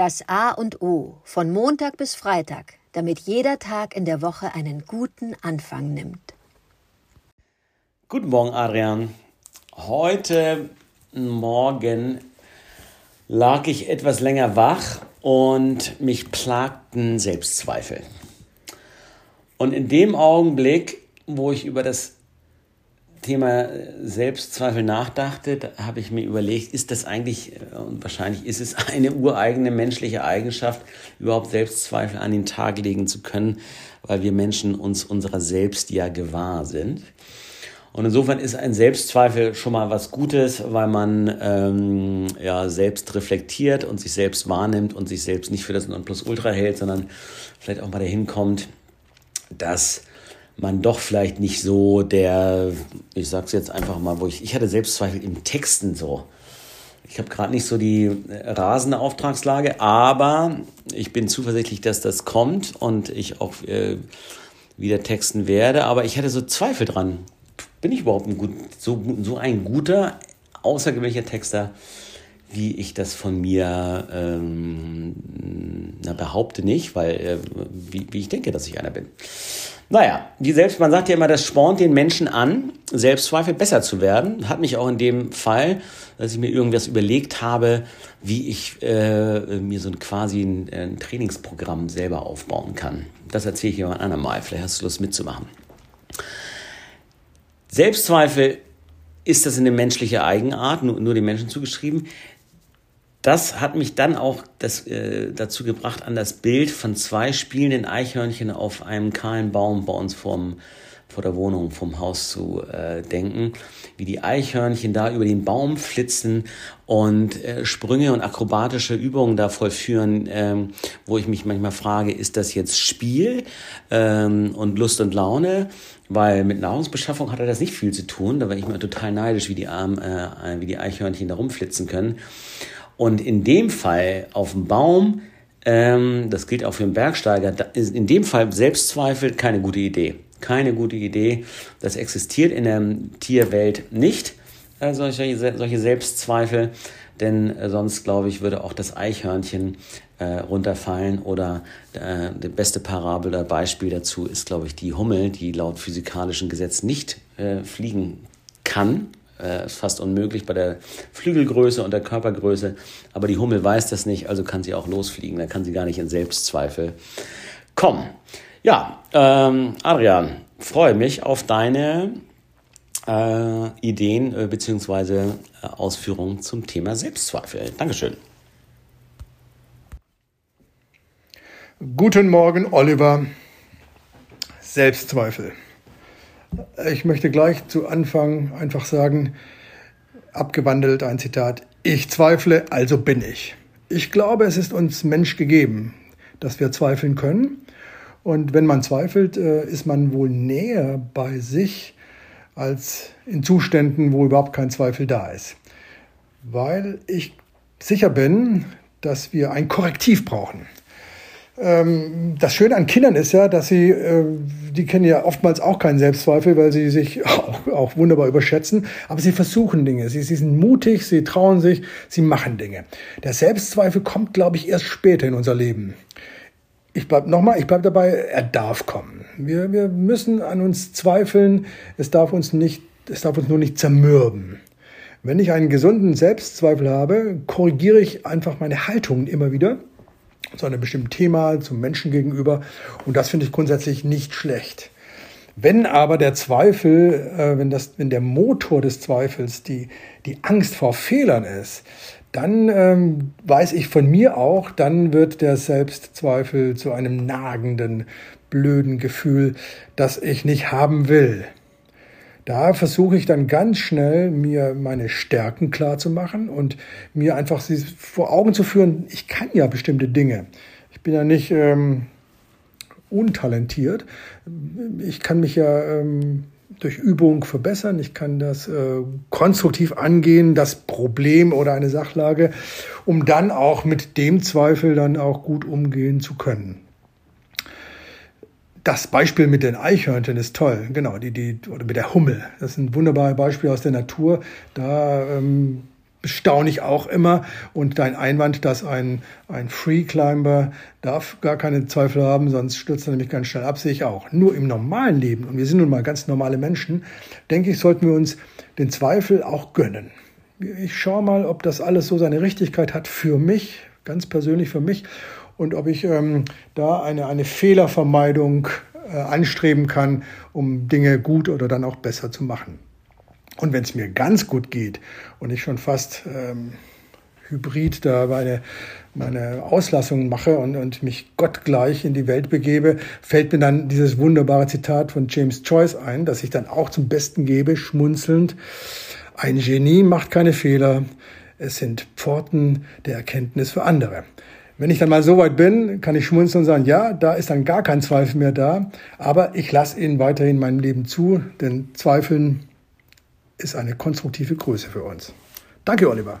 Das A und O von Montag bis Freitag, damit jeder Tag in der Woche einen guten Anfang nimmt. Guten Morgen, Adrian. Heute Morgen lag ich etwas länger wach und mich plagten Selbstzweifel. Und in dem Augenblick, wo ich über das Thema Selbstzweifel nachdachte, da habe ich mir überlegt, ist das eigentlich, äh, und wahrscheinlich ist es eine ureigene menschliche Eigenschaft, überhaupt Selbstzweifel an den Tag legen zu können, weil wir Menschen uns unserer selbst ja gewahr sind. Und insofern ist ein Selbstzweifel schon mal was Gutes, weil man ähm, ja selbst reflektiert und sich selbst wahrnimmt und sich selbst nicht für das Nonplusultra hält, sondern vielleicht auch mal dahin kommt, dass man doch vielleicht nicht so der, ich sag's jetzt einfach mal, wo ich, ich hatte Selbstzweifel im Texten so. Ich habe gerade nicht so die äh, rasende Auftragslage, aber ich bin zuversichtlich, dass das kommt und ich auch äh, wieder texten werde. Aber ich hatte so Zweifel dran. Bin ich überhaupt ein gut, so, so ein guter, außergewöhnlicher Texter, wie ich das von mir ähm, na, behaupte nicht, weil äh, wie, wie ich denke, dass ich einer bin. Naja, die Selbst, man sagt ja immer, das spornt den Menschen an, Selbstzweifel besser zu werden. Hat mich auch in dem Fall, dass ich mir irgendwas überlegt habe, wie ich äh, mir so ein quasi ein, ein, Trainingsprogramm selber aufbauen kann. Das erzähle ich ein andermal. Vielleicht hast du Lust mitzumachen. Selbstzweifel ist das eine menschliche Eigenart, nur, nur den Menschen zugeschrieben das hat mich dann auch das, äh, dazu gebracht, an das Bild von zwei spielenden Eichhörnchen auf einem kahlen Baum bei uns vorm, vor der Wohnung, vom Haus zu äh, denken, wie die Eichhörnchen da über den Baum flitzen und äh, Sprünge und akrobatische Übungen da vollführen, ähm, wo ich mich manchmal frage, ist das jetzt Spiel ähm, und Lust und Laune? Weil mit Nahrungsbeschaffung hat er das nicht viel zu tun. Da war ich mir total neidisch, wie die, Arm, äh, wie die Eichhörnchen da rumflitzen können. Und in dem Fall auf dem Baum, ähm, das gilt auch für den Bergsteiger, in dem Fall Selbstzweifel keine gute Idee. Keine gute Idee. Das existiert in der Tierwelt nicht, äh, solche, solche Selbstzweifel. Denn äh, sonst, glaube ich, würde auch das Eichhörnchen äh, runterfallen. Oder äh, die beste Parabel oder Beispiel dazu ist, glaube ich, die Hummel, die laut physikalischen Gesetz nicht äh, fliegen kann, äh, ist fast unmöglich bei der Flügelgröße und der Körpergröße. Aber die Hummel weiß das nicht, also kann sie auch losfliegen. Da kann sie gar nicht in Selbstzweifel kommen. Ja, ähm, Adrian, freue mich auf deine äh, Ideen äh, bzw. Äh, Ausführungen zum Thema Selbstzweifel. Dankeschön. Guten Morgen, Oliver. Selbstzweifel. Ich möchte gleich zu Anfang einfach sagen, abgewandelt ein Zitat, ich zweifle, also bin ich. Ich glaube, es ist uns Mensch gegeben, dass wir zweifeln können. Und wenn man zweifelt, äh, ist man wohl näher bei sich als in Zuständen, wo überhaupt kein Zweifel da ist. Weil ich sicher bin, dass wir ein Korrektiv brauchen. Ähm, das Schöne an Kindern ist ja, dass sie, äh, die kennen ja oftmals auch keinen Selbstzweifel, weil sie sich auch, auch wunderbar überschätzen, aber sie versuchen Dinge. Sie, sie sind mutig, sie trauen sich, sie machen Dinge. Der Selbstzweifel kommt, glaube ich, erst später in unser Leben. Ich bleib nochmal, ich bleib dabei, er darf kommen. Wir, wir müssen an uns zweifeln. Es darf uns nicht, es darf uns nur nicht zermürben. Wenn ich einen gesunden Selbstzweifel habe, korrigiere ich einfach meine Haltung immer wieder zu einem bestimmten Thema, zum Menschen gegenüber. Und das finde ich grundsätzlich nicht schlecht. Wenn aber der Zweifel, äh, wenn, das, wenn der Motor des Zweifels die, die Angst vor Fehlern ist, dann ähm, weiß ich von mir auch, dann wird der Selbstzweifel zu einem nagenden, blöden Gefühl, das ich nicht haben will. Da versuche ich dann ganz schnell, mir meine Stärken klar zu machen und mir einfach sie vor Augen zu führen, ich kann ja bestimmte Dinge. Ich bin ja nicht ähm, untalentiert. Ich kann mich ja ähm, durch Übung verbessern. Ich kann das äh, konstruktiv angehen, das Problem oder eine Sachlage, um dann auch mit dem Zweifel dann auch gut umgehen zu können das Beispiel mit den Eichhörnchen ist toll, genau, die, die, oder mit der Hummel. Das ist ein wunderbares Beispiel aus der Natur. Da ähm, bestaune ich auch immer. Und dein Einwand, dass ein, ein Free Climber darf gar keine Zweifel haben, sonst stürzt er nämlich ganz schnell ab, sehe ich auch. Nur im normalen Leben, und wir sind nun mal ganz normale Menschen, denke ich, sollten wir uns den Zweifel auch gönnen. Ich schaue mal, ob das alles so seine Richtigkeit hat für mich, ganz persönlich für mich, und ob ich ähm, da eine, eine Fehlervermeidung äh, anstreben kann, um Dinge gut oder dann auch besser zu machen. Und wenn es mir ganz gut geht und ich schon fast ähm, hybrid da meine, meine Auslassungen mache und, und mich gottgleich in die Welt begebe, fällt mir dann dieses wunderbare Zitat von James Joyce ein, das ich dann auch zum Besten gebe, schmunzelnd. Ein Genie macht keine Fehler, es sind Pforten der Erkenntnis für andere. Wenn ich dann mal so weit bin, kann ich schmunzeln und sagen, ja, da ist dann gar kein Zweifel mehr da, aber ich lasse ihn weiterhin in meinem Leben zu, denn Zweifeln ist eine konstruktive Größe für uns. Danke, Oliver.